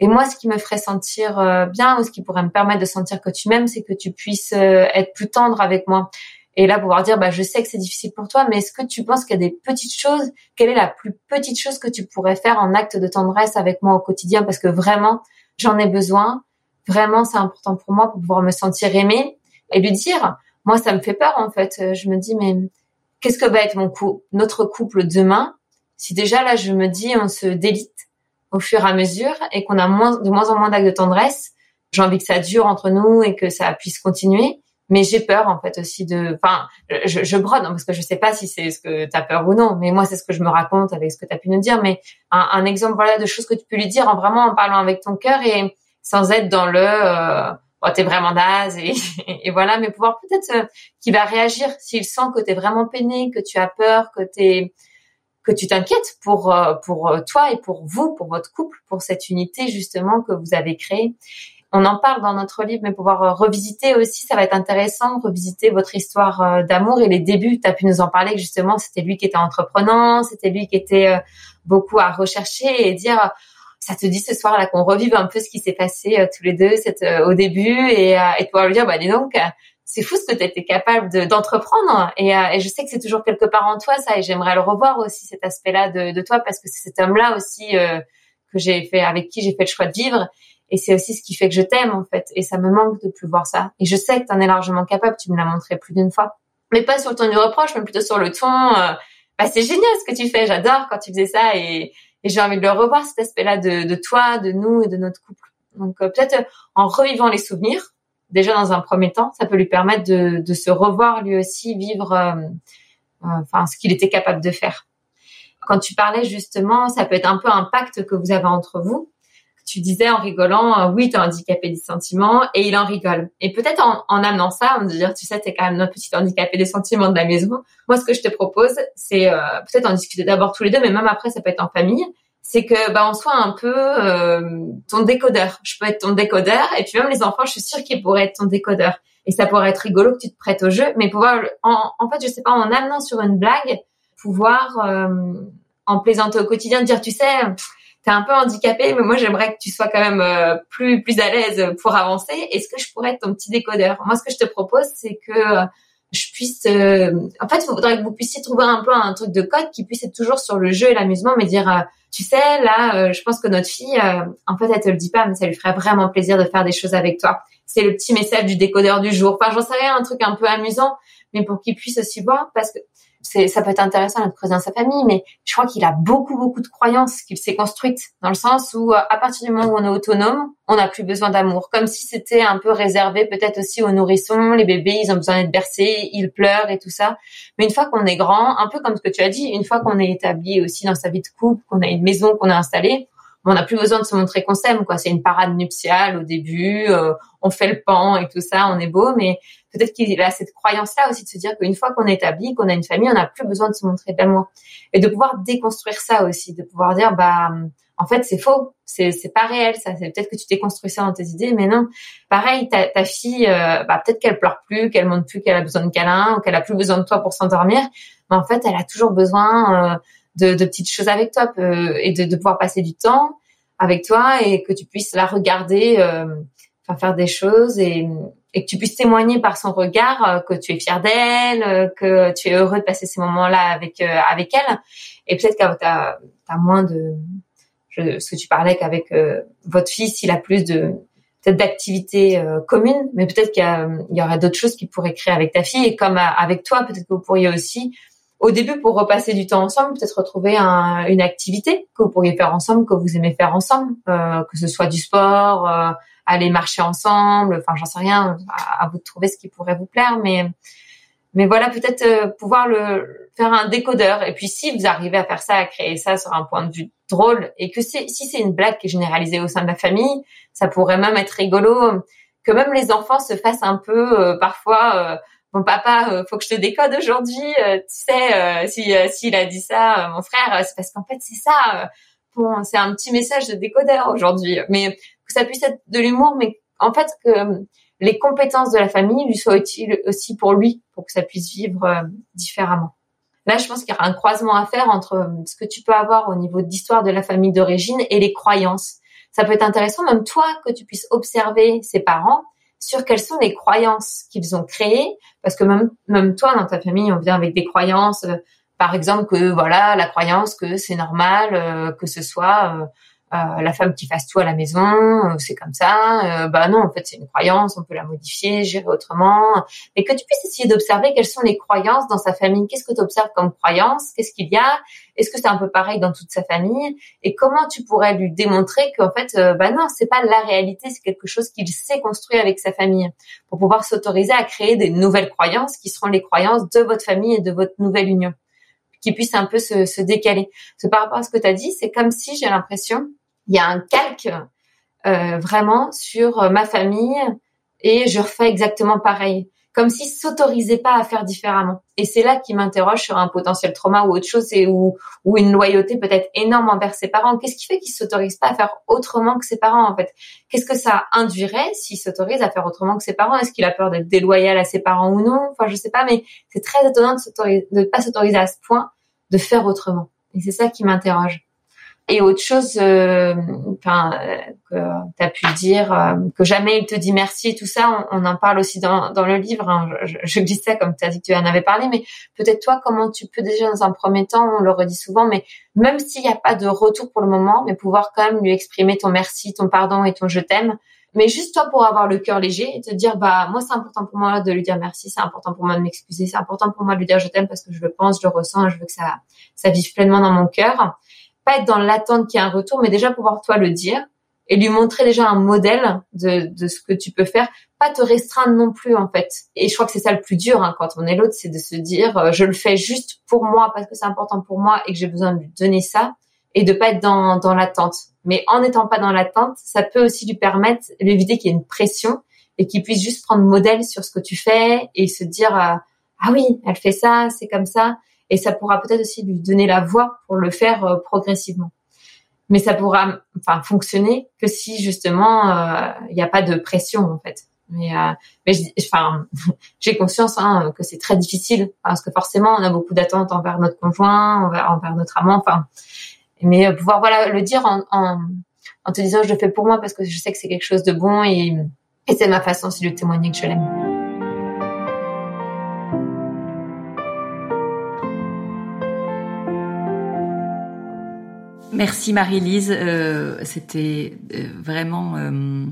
Et moi, ce qui me ferait sentir euh, bien ou ce qui pourrait me permettre de sentir que tu m'aimes, c'est que tu puisses euh, être plus tendre avec moi. Et là, pouvoir dire, bah, je sais que c'est difficile pour toi, mais est-ce que tu penses qu'il y a des petites choses Quelle est la plus petite chose que tu pourrais faire en acte de tendresse avec moi au quotidien? Parce que vraiment, j'en ai besoin. Vraiment, c'est important pour moi pour pouvoir me sentir aimée et lui dire, moi, ça me fait peur en fait. Je me dis, mais qu'est-ce que va être mon coup, notre couple demain si déjà là, je me dis, on se délite au fur et à mesure et qu'on a moins, de moins en moins d'actes de tendresse. J'ai envie que ça dure entre nous et que ça puisse continuer. Mais j'ai peur en fait aussi de, enfin, je, je brode hein, parce que je sais pas si c'est ce que tu as peur ou non. Mais moi, c'est ce que je me raconte avec ce que tu as pu nous dire. Mais un, un, exemple voilà de choses que tu peux lui dire en vraiment en parlant avec ton cœur et sans être dans le euh, oh, t'es vraiment naze et, voilà, mais pouvoir peut-être euh, qu'il va réagir s'il sent que t'es vraiment peiné, que tu as peur, que t'es que tu t'inquiètes pour euh, pour toi et pour vous, pour votre couple, pour cette unité justement que vous avez créée. On en parle dans notre livre, mais pouvoir euh, revisiter aussi, ça va être intéressant, revisiter votre histoire euh, d'amour et les débuts. Tu as pu nous en parler justement, c'était lui qui était entreprenant, c'était lui qui était beaucoup à rechercher et dire ça te dit ce soir là qu'on revive un peu ce qui s'est passé tous les deux cette, au début et, et pouvoir lui dire bah dis donc c'est fou ce que tu étais capable d'entreprendre. et, euh, et, je sais que c'est toujours quelque part en toi ça, et j'aimerais le revoir aussi cet aspect-là de, de, toi parce que c'est cet homme-là aussi euh, que j'ai fait, avec qui j'ai fait le choix de vivre. Et c'est aussi ce qui fait que je t'aime en fait. Et ça me manque de plus voir ça. Et je sais que tu en es largement capable. Tu me l'as montré plus d'une fois. Mais pas sur le ton du reproche, mais plutôt sur le ton. Euh, bah c'est génial ce que tu fais. J'adore quand tu faisais ça. Et, et j'ai envie de le revoir cet aspect-là de, de, toi, de nous et de notre couple. Donc peut-être en revivant les souvenirs, déjà dans un premier temps, ça peut lui permettre de, de se revoir lui aussi vivre, euh, euh, enfin ce qu'il était capable de faire. Quand tu parlais justement, ça peut être un peu un pacte que vous avez entre vous. Tu disais en rigolant, euh, oui, t'es handicapé des sentiments, et il en rigole. Et peut-être en, en, amenant ça, me dire, tu sais, t'es quand même notre petit handicapé des sentiments de la maison. Moi, ce que je te propose, c'est peut-être en discuter d'abord tous les deux, mais même après, ça peut être en famille c'est que bah on soit un peu euh, ton décodeur. Je peux être ton décodeur et puis même les enfants, je suis sûre qu'ils pourraient être ton décodeur. Et ça pourrait être rigolo que tu te prêtes au jeu, mais pouvoir en, en fait, je sais pas, en amenant sur une blague, pouvoir euh, en plaisanter au quotidien, dire tu sais, t'es un peu handicapé, mais moi j'aimerais que tu sois quand même euh, plus plus à l'aise pour avancer. Est-ce que je pourrais être ton petit décodeur? Moi, ce que je te propose, c'est que je puisse en fait il faudrait que vous puissiez trouver un peu un truc de code qui puisse être toujours sur le jeu et l'amusement mais dire tu sais, là, euh, je pense que notre fille, euh, en fait, elle te le dit pas, mais ça lui ferait vraiment plaisir de faire des choses avec toi. C'est le petit message du décodeur du jour. Enfin, j'en sais rien, un truc un peu amusant, mais pour qu'il puisse aussi voir, parce que ça peut être intéressant de creuser dans sa famille, mais je crois qu'il a beaucoup, beaucoup de croyances qu'il s'est construites dans le sens où, euh, à partir du moment où on est autonome, on n'a plus besoin d'amour. Comme si c'était un peu réservé peut-être aussi aux nourrissons, les bébés, ils ont besoin d'être bercés, ils pleurent et tout ça. Mais une fois qu'on est grand, un peu comme ce que tu as dit, une fois qu'on est établi aussi dans sa vie de couple, qu'on a une maison qu'on a installée, on n'a plus besoin de se montrer qu'on s'aime, quoi. C'est une parade nuptiale au début, euh, on fait le pan et tout ça, on est beau, mais peut-être qu'il a cette croyance-là aussi de se dire qu'une fois qu'on est établi, qu'on a une famille, on n'a plus besoin de se montrer de l'amour. Et de pouvoir déconstruire ça aussi, de pouvoir dire, bah, en fait, c'est faux, c'est c'est pas réel, ça. C'est peut-être que tu t'es construit ça dans tes idées, mais non. Pareil, ta, ta fille, euh, bah, peut-être qu'elle pleure plus, qu'elle monte plus, qu'elle a besoin de câlin, ou qu'elle a plus besoin de toi pour s'endormir, mais en fait, elle a toujours besoin euh, de, de, petites choses avec toi et de, de, pouvoir passer du temps avec toi et que tu puisses la regarder, euh, faire des choses et, et, que tu puisses témoigner par son regard euh, que tu es fier d'elle, euh, que tu es heureux de passer ces moments-là avec euh, avec elle. Et peut-être que tu as, moins de je, ce que tu parlais qu'avec votre fils, il a plus de peut-être d'activités communes, mais peut-être qu'il y, y, aurait d'autres choses qu'il pourrait créer avec ta fille et comme avec toi, peut-être que vous pourriez aussi au début pour repasser du temps ensemble, peut-être retrouver un, une activité que vous pourriez faire ensemble, que vous aimez faire ensemble, euh, que ce soit du sport, euh, aller marcher ensemble, enfin j'en sais rien, à, vous de trouver ce qui pourrait vous plaire, mais mais voilà peut-être euh, pouvoir le faire un décodeur. Et puis si vous arrivez à faire ça, à créer ça sur un point de vue drôle, et que si c'est une blague qui est généralisée au sein de la famille, ça pourrait même être rigolo, que même les enfants se fassent un peu euh, parfois mon papa, euh, faut que je te décode aujourd'hui. Euh, tu sais, euh, si s'il a dit ça, mon frère, c'est parce qu'en fait c'est ça. bon, c'est un petit message de décodeur aujourd'hui, mais que ça puisse être de l'humour, mais en fait que les compétences de la famille lui soient utiles aussi pour lui, pour que ça puisse vivre différemment. Là, je pense qu'il y aura un croisement à faire entre ce que tu peux avoir au niveau d'histoire de la famille d'origine et les croyances. Ça peut être intéressant, même toi, que tu puisses observer ses parents sur quelles sont les croyances qu'ils ont créées, parce que même, même toi, dans ta famille, on vient avec des croyances, euh, par exemple que voilà, la croyance que c'est normal euh, que ce soit euh, euh, la femme qui fasse tout à la maison, euh, c'est comme ça. Euh, bah non, en fait, c'est une croyance, on peut la modifier, gérer autrement. Mais que tu puisses essayer d'observer quelles sont les croyances dans sa famille. Qu'est-ce que tu observes comme croyance? Qu'est-ce qu'il y a? Est-ce que c'est un peu pareil dans toute sa famille? Et comment tu pourrais lui démontrer qu'en fait, bah non, c'est pas la réalité, c'est quelque chose qu'il sait construire avec sa famille pour pouvoir s'autoriser à créer des nouvelles croyances qui seront les croyances de votre famille et de votre nouvelle union qui puissent un peu se, se décaler. Parce par rapport à ce que tu as dit, c'est comme si j'ai l'impression il y a un calque euh, vraiment sur euh, ma famille et je refais exactement pareil, comme s'ils s'autorisaient pas à faire différemment. Et c'est là qui m'interroge sur un potentiel trauma ou autre chose, ou une loyauté peut-être énorme envers ses parents. Qu'est-ce qui fait qu'ils s'autorisent pas à faire autrement que ses parents en fait? Qu'est-ce que ça induirait s'il s'autorise à faire autrement que ses parents? Est-ce qu'il a peur d'être déloyal à ses parents ou non? Enfin, je sais pas, mais c'est très étonnant de ne pas s'autoriser à ce point de faire autrement. Et c'est ça qui m'interroge. Et autre chose, euh, enfin, que tu as pu dire, euh, que jamais il te dit merci, tout ça, on, en parle aussi dans, dans le livre. Hein. Je, je, dis ça comme tu as dit que tu en avais parlé, mais peut-être toi, comment tu peux déjà dans un premier temps, on le redit souvent, mais même s'il n'y a pas de retour pour le moment, mais pouvoir quand même lui exprimer ton merci, ton pardon et ton je t'aime, mais juste toi pour avoir le cœur léger et te dire bah moi c'est important pour moi de lui dire merci, c'est important pour moi de m'excuser, c'est important pour moi de lui dire je t'aime parce que je le pense, je le ressens, je veux que ça ça vive pleinement dans mon cœur pas être dans l'attente qu'il y ait un retour, mais déjà pouvoir toi le dire et lui montrer déjà un modèle de, de ce que tu peux faire, pas te restreindre non plus en fait. Et je crois que c'est ça le plus dur hein, quand on est l'autre, c'est de se dire euh, je le fais juste pour moi parce que c'est important pour moi et que j'ai besoin de lui donner ça et de pas être dans, dans l'attente. Mais en n'étant pas dans l'attente, ça peut aussi lui permettre, lui éviter qu'il y ait une pression et qu'il puisse juste prendre modèle sur ce que tu fais et se dire euh, ah oui, elle fait ça, c'est comme ça et ça pourra peut-être aussi lui donner la voie pour le faire euh, progressivement. Mais ça pourra enfin fonctionner que si justement euh, il n'y a pas de pression en fait. Mais, euh, mais enfin, j'ai conscience hein, que c'est très difficile parce que forcément on a beaucoup d'attentes envers notre conjoint, envers, envers notre amant. Enfin, mais pouvoir voilà le dire en, en, en te disant je le fais pour moi parce que je sais que c'est quelque chose de bon et, et c'est ma façon aussi de témoigner que je l'aime. Merci Marie-Lise, euh, c'était euh, vraiment euh,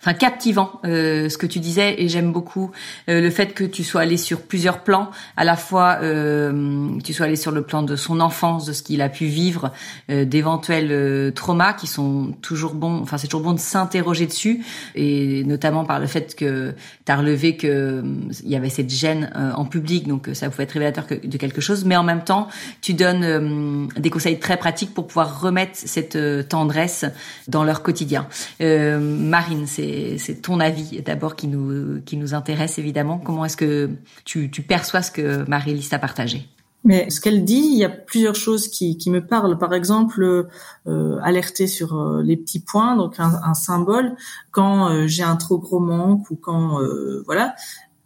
enfin captivant euh, ce que tu disais et j'aime beaucoup euh, le fait que tu sois allé sur plusieurs plans, à la fois euh, tu sois allé sur le plan de son enfance, de ce qu'il a pu vivre, d'éventuels traumas qui sont toujours bons, enfin c'est toujours bon de s'interroger dessus et notamment par le fait que tu as relevé que il y avait cette gêne en public donc ça pouvait être révélateur de quelque chose. Mais en même temps tu donnes des conseils très pratiques pour pouvoir remettre cette tendresse dans leur quotidien. Marine, c'est ton avis d'abord qui nous, qui nous intéresse évidemment. Comment est-ce que tu, perçois ce que Marie-Lise a partagé? Mais ce qu'elle dit, il y a plusieurs choses qui, qui me parlent. Par exemple, euh, alerter sur euh, les petits points, donc un, symbole. Quand euh, j'ai un trop gros manque ou quand euh, voilà,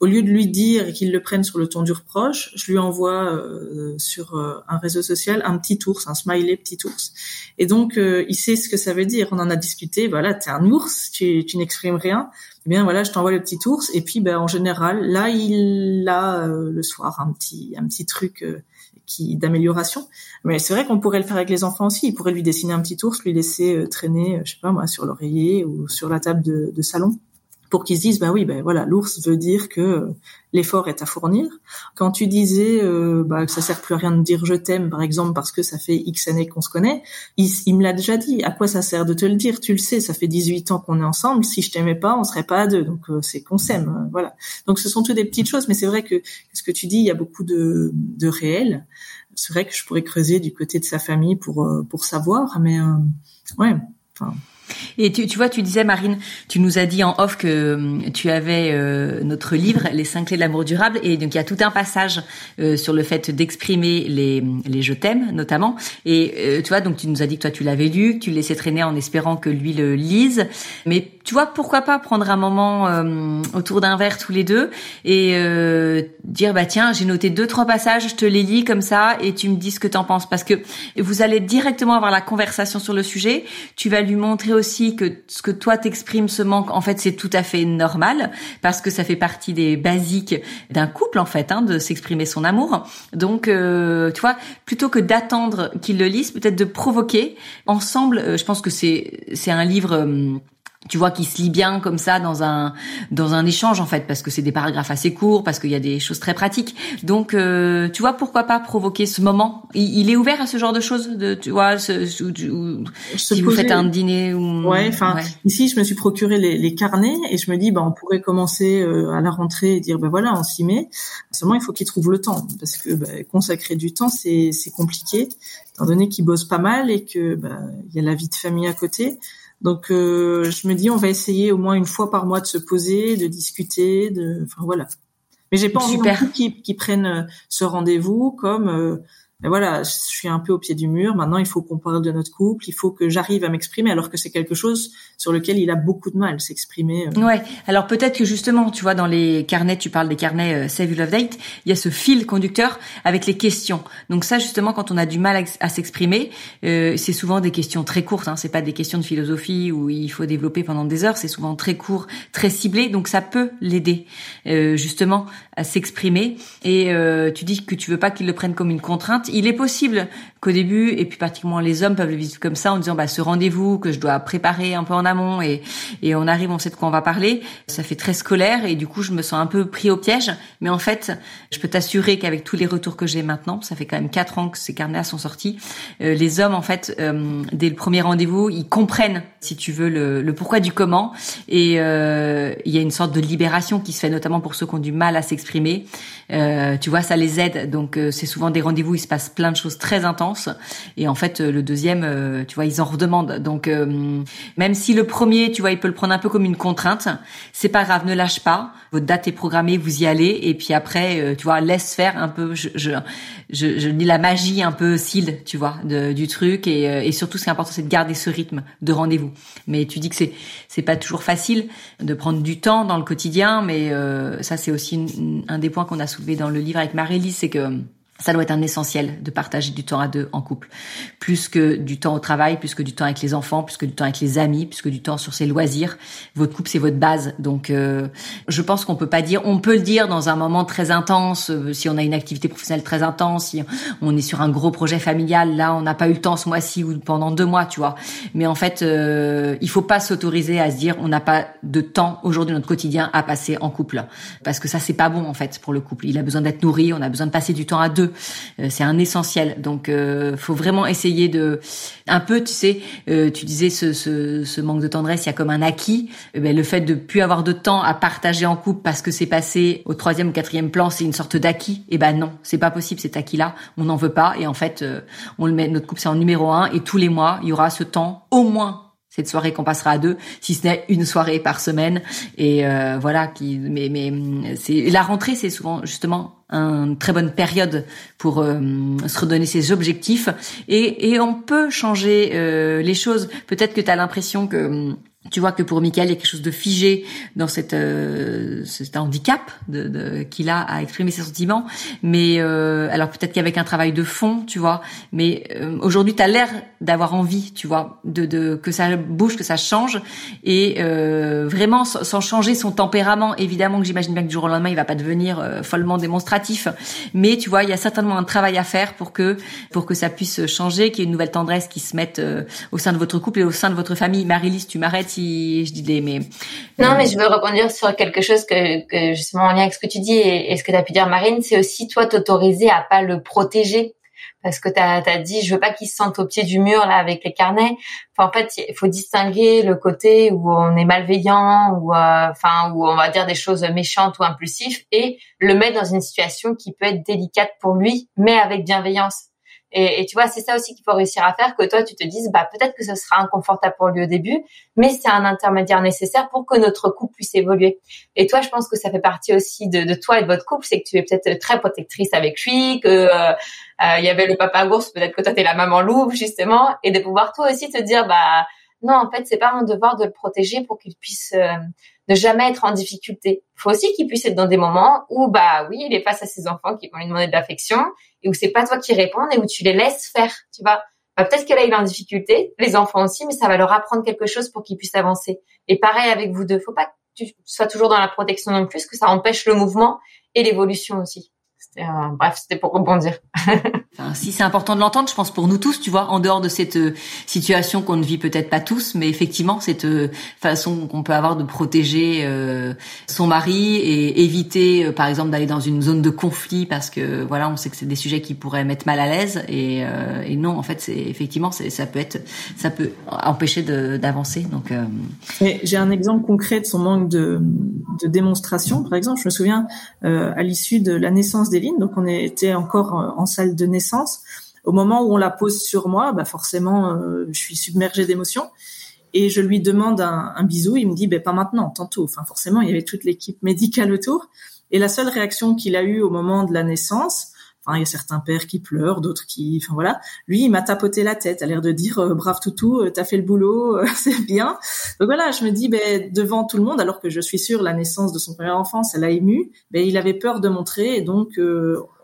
au lieu de lui dire qu'il le prenne sur le ton du reproche, je lui envoie euh, sur euh, un réseau social un petit ours, un smiley petit ours. Et donc, euh, il sait ce que ça veut dire. On en a discuté. Voilà, t'es un ours, tu, tu n'exprimes rien. Eh bien, voilà, je t'envoie le petit ours. Et puis, ben, en général, là, il a le soir un petit, un petit truc qui d'amélioration. Mais c'est vrai qu'on pourrait le faire avec les enfants aussi. Il pourrait lui dessiner un petit ours, lui laisser traîner, je sais pas moi, sur l'oreiller ou sur la table de, de salon pour qu'ils se disent bah oui ben voilà l'ours veut dire que euh, l'effort est à fournir. Quand tu disais euh, bah, que ça sert plus à rien de dire je t'aime par exemple parce que ça fait x années qu'on se connaît il, me l'a déjà dit. À quoi ça sert de te le dire? Tu le sais ça fait 18 ans qu'on est ensemble. Si je t'aimais pas on serait pas à deux. Donc euh, c'est qu'on s'aime euh, voilà. Donc ce sont toutes des petites choses mais c'est vrai que ce que tu dis il y a beaucoup de, de réel. C'est vrai que je pourrais creuser du côté de sa famille pour pour savoir mais ouais enfin et tu, tu vois, tu disais, Marine, tu nous as dit en off que euh, tu avais euh, notre livre, Les cinq clés de l'amour durable, et donc il y a tout un passage euh, sur le fait d'exprimer les, les je t'aime, notamment. Et tu vois, donc tu nous as dit que toi tu l'avais lu, que tu le laissais traîner en espérant que lui le lise, mais tu vois, pourquoi pas prendre un moment euh, autour d'un verre tous les deux et euh, dire bah tiens, j'ai noté deux trois passages, je te les lis comme ça et tu me dis ce que t'en penses parce que vous allez directement avoir la conversation sur le sujet. Tu vas lui montrer aussi que ce que toi t'exprimes ce manque, en fait, c'est tout à fait normal parce que ça fait partie des basiques d'un couple en fait, hein, de s'exprimer son amour. Donc, euh, tu vois, plutôt que d'attendre qu'il le lise, peut-être de provoquer ensemble. je pense que c'est c'est un livre tu vois, qui se lit bien comme ça dans un dans un échange en fait, parce que c'est des paragraphes assez courts, parce qu'il y a des choses très pratiques. Donc, euh, tu vois, pourquoi pas provoquer ce moment? Il, est ouvert à ce genre de choses, de, tu vois, ce, si vous faites un dîner ou. Ouais, enfin, ici, je me suis procuré les, les, carnets et je me dis, bah, on pourrait commencer euh, à la rentrée et dire, ben voilà, on s'y met. Seulement, il faut qu'il trouve le temps, parce que bah, consacrer du temps, c'est c'est compliqué, étant donné qu'il bosse pas mal et que bah, il y a la vie de famille à côté. Donc euh, je me dis on va essayer au moins une fois par mois de se poser, de discuter, de enfin voilà. Mais j'ai pas envie qu'ils prennent euh, ce rendez-vous comme euh, ben voilà, je suis un peu au pied du mur. Maintenant, il faut qu'on parle de notre couple. Il faut que j'arrive à m'exprimer, alors que c'est quelque chose sur lequel il a beaucoup de mal s'exprimer. Euh. Ouais. Alors peut-être que justement, tu vois, dans les carnets, tu parles des carnets euh, Save You Love Date, il y a ce fil conducteur avec les questions. Donc ça, justement, quand on a du mal à, s'exprimer, euh, c'est souvent des questions très courtes. Hein. C'est pas des questions de philosophie où il faut développer pendant des heures. C'est souvent très court, très ciblé. Donc ça peut l'aider euh, justement à s'exprimer. Et euh, tu dis que tu veux pas qu'il le prenne comme une contrainte il est possible qu'au début, et puis pratiquement les hommes peuvent le vivre comme ça en disant bah ce rendez-vous que je dois préparer un peu en amont et, et on arrive, on sait de quoi on va parler, ça fait très scolaire et du coup je me sens un peu pris au piège. Mais en fait, je peux t'assurer qu'avec tous les retours que j'ai maintenant, ça fait quand même quatre ans que ces carnets sont sortis, euh, les hommes en fait euh, dès le premier rendez-vous, ils comprennent si tu veux le, le pourquoi du comment et euh, il y a une sorte de libération qui se fait notamment pour ceux qui ont du mal à s'exprimer. tu vois, ça les aide. Donc c'est souvent des rendez-vous, il se passe plein de choses très intenses. Et en fait, le deuxième, euh, tu vois, ils en redemandent. Donc, euh, même si le premier, tu vois, il peut le prendre un peu comme une contrainte, c'est pas grave, ne lâche pas. Votre date est programmée, vous y allez. Et puis après, euh, tu vois, laisse faire un peu. Je, je, je, je dis la magie un peu cile, tu vois, de, du truc. Et, et surtout, ce qui est important, c'est de garder ce rythme de rendez-vous. Mais tu dis que c'est c'est pas toujours facile de prendre du temps dans le quotidien, mais ça, c'est aussi un des points qu'on a soulevé dans le livre avec Marie-Lise, c'est que ça doit être un essentiel de partager du temps à deux en couple, plus que du temps au travail, plus que du temps avec les enfants, plus que du temps avec les amis, plus que du temps sur ses loisirs. Votre couple c'est votre base, donc euh, je pense qu'on peut pas dire, on peut le dire dans un moment très intense, euh, si on a une activité professionnelle très intense, si on est sur un gros projet familial, là on n'a pas eu le temps ce mois-ci ou pendant deux mois, tu vois. Mais en fait, euh, il faut pas s'autoriser à se dire on n'a pas de temps aujourd'hui notre quotidien à passer en couple, parce que ça c'est pas bon en fait pour le couple. Il a besoin d'être nourri, on a besoin de passer du temps à deux euh, c'est un essentiel. Donc, euh, faut vraiment essayer de, un peu, tu sais, euh, tu disais ce, ce, ce, manque de tendresse, il y a comme un acquis. Eh ben, le fait de plus avoir de temps à partager en couple parce que c'est passé au troisième ou quatrième plan, c'est une sorte d'acquis. Eh ben non, c'est pas possible cet acquis-là. On n'en veut pas. Et en fait, on le met, notre couple c'est en numéro un. Et tous les mois, il y aura ce temps au moins cette soirée qu'on passera à deux, si ce n'est une soirée par semaine. Et euh, voilà, qui, mais, mais c'est la rentrée, c'est souvent justement une très bonne période pour euh, se redonner ses objectifs. Et, et on peut changer euh, les choses. Peut-être que tu as l'impression que tu vois que pour Michael, il y a quelque chose de figé dans cette, euh, cet handicap de, de, qu'il a à exprimer ses sentiments. Mais euh, alors peut-être qu'avec un travail de fond, tu vois. Mais euh, aujourd'hui, tu as l'air d'avoir envie, tu vois, de, de, que ça bouge, que ça change, et euh, vraiment sans, changer son tempérament. Évidemment que j'imagine bien que du jour au lendemain, il va pas devenir euh, follement démonstratif. Mais tu vois, il y a certainement un travail à faire pour que pour que ça puisse changer, qu'il y ait une nouvelle tendresse qui se mette euh, au sein de votre couple et au sein de votre famille. Marie-Lise, tu m'arrêtes je dis des mais non mais je veux rebondir sur quelque chose que, que justement en lien avec ce que tu dis et, ce que tu as pu dire Marine c'est aussi toi t'autoriser à pas le protéger. Parce que tu as, dit je veux pas qu'il se sente au pied du mur là avec les carnets. Enfin, en fait il faut distinguer le côté où on est malveillant ou euh, enfin où on va dire des choses méchantes ou impulsives et le mettre dans une situation qui peut être délicate pour lui mais avec bienveillance et, tu vois, c'est ça aussi qu'il faut réussir à faire, que toi, tu te dises, bah, peut-être que ce sera inconfortable pour lui au début, mais c'est un intermédiaire nécessaire pour que notre couple puisse évoluer. Et toi, je pense que ça fait partie aussi de, de toi et de votre couple, c'est que tu es peut-être très protectrice avec lui, que euh, euh, il y avait le papa ours, peut-être que toi, t'es la maman louve, justement, et de pouvoir toi aussi te dire, bah, non, en fait, c'est pas mon devoir de le protéger pour qu'il puisse euh, ne jamais être en difficulté. Il faut aussi qu'il puisse être dans des moments où, bah oui, il est face à ses enfants qui vont lui demander de l'affection et où c'est pas toi qui réponds et où tu les laisses faire, tu vois. Bah, peut-être que là, il est en difficulté, les enfants aussi, mais ça va leur apprendre quelque chose pour qu'ils puissent avancer. Et pareil avec vous deux, faut pas que tu sois toujours dans la protection non plus, que ça empêche le mouvement et l'évolution aussi. C'était, bref, c'était pour rebondir. si c'est important de l'entendre, je pense pour nous tous, tu vois, en dehors de cette euh, situation qu'on ne vit peut-être pas tous, mais effectivement cette euh, façon qu'on peut avoir de protéger euh, son mari et éviter, par exemple, d'aller dans une zone de conflit parce que voilà, on sait que c'est des sujets qui pourraient mettre mal à l'aise et, et non, en fait, c'est effectivement, ça peut être, ça peut empêcher d'avancer. Donc, j'ai un exemple concret de son manque de, de démonstration. Par exemple, je me souviens à l'issue de la naissance donc on était encore en salle de naissance au moment où on la pose sur moi, bah forcément, euh, je suis submergée d'émotions. Et je lui demande un, bisou. Il me dit, ben pas maintenant, tantôt. Enfin, forcément, il y avait toute l'équipe médicale autour. Et la seule réaction qu'il a eue au moment de la naissance, enfin, il y a certains pères qui pleurent, d'autres qui, enfin voilà. Lui, il m'a tapoté la tête, à l'air de dire, euh, brave toutou, euh, t'as fait le boulot, c'est bien. Donc voilà, je me dis, ben devant tout le monde, alors que je suis sûre la naissance de son premier enfant, ça l'a ému. Ben il avait peur de montrer, et donc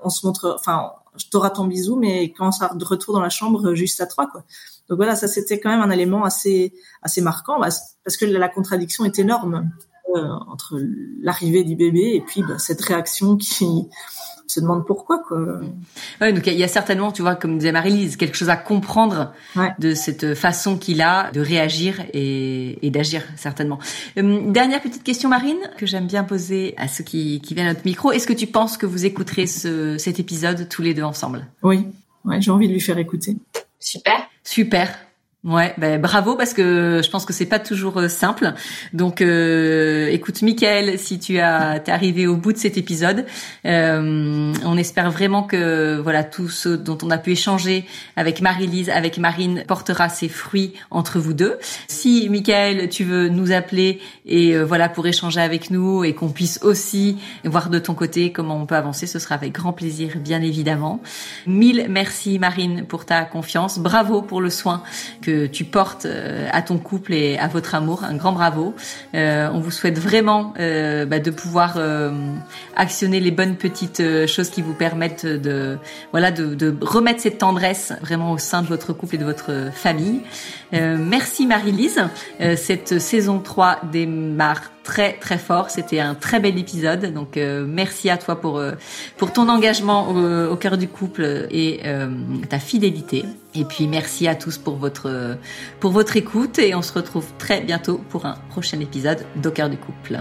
on se montre, enfin t'auras ton bisou, mais quand on sera de retour dans la chambre, juste à trois, quoi. Donc voilà, ça c'était quand même un élément assez assez marquant, parce que la contradiction est énorme euh, entre l'arrivée du bébé et puis bah, cette réaction qui se demande pourquoi quoi. Ouais, donc il y a certainement, tu vois, comme disait Marie-Lise, quelque chose à comprendre de cette façon qu'il a de réagir et, et d'agir certainement. Euh, dernière petite question, Marine, que j'aime bien poser à ceux qui, qui viennent à notre micro. Est-ce que tu penses que vous écouterez ce, cet épisode tous les deux ensemble? Oui, ouais, j'ai envie de lui faire écouter. Super. Super. Ouais, ben bravo parce que je pense que c'est pas toujours euh, simple. Donc, euh, écoute, Michael, si tu as t'es arrivé au bout de cet épisode, euh, on espère vraiment que voilà tout ce dont on a pu échanger avec Marie-Lise, avec Marine, portera ses fruits entre vous deux. Si Michael, tu veux nous appeler et voilà pour échanger avec nous et qu'on puisse aussi voir de ton côté comment on peut avancer, ce sera avec grand plaisir, bien évidemment. Mille merci Marine pour ta confiance, bravo pour le soin que tu portes euh, à ton couple et à votre amour. Un grand bravo. Euh, on vous souhaite vraiment euh, bah, de pouvoir actionner les bonnes petites choses qui vous permettent de voilà de, de, remettre cette tendresse vraiment au sein de votre couple et de votre famille. merci Marie-Lise. cette saison 3 démarre très très fort. C'était un très bel épisode. Donc merci à toi pour pour ton engagement au, cœur du couple et ta fidélité. Et puis merci à tous pour votre pour votre écoute et on se retrouve très bientôt pour un prochain épisode d'Au cœur du couple.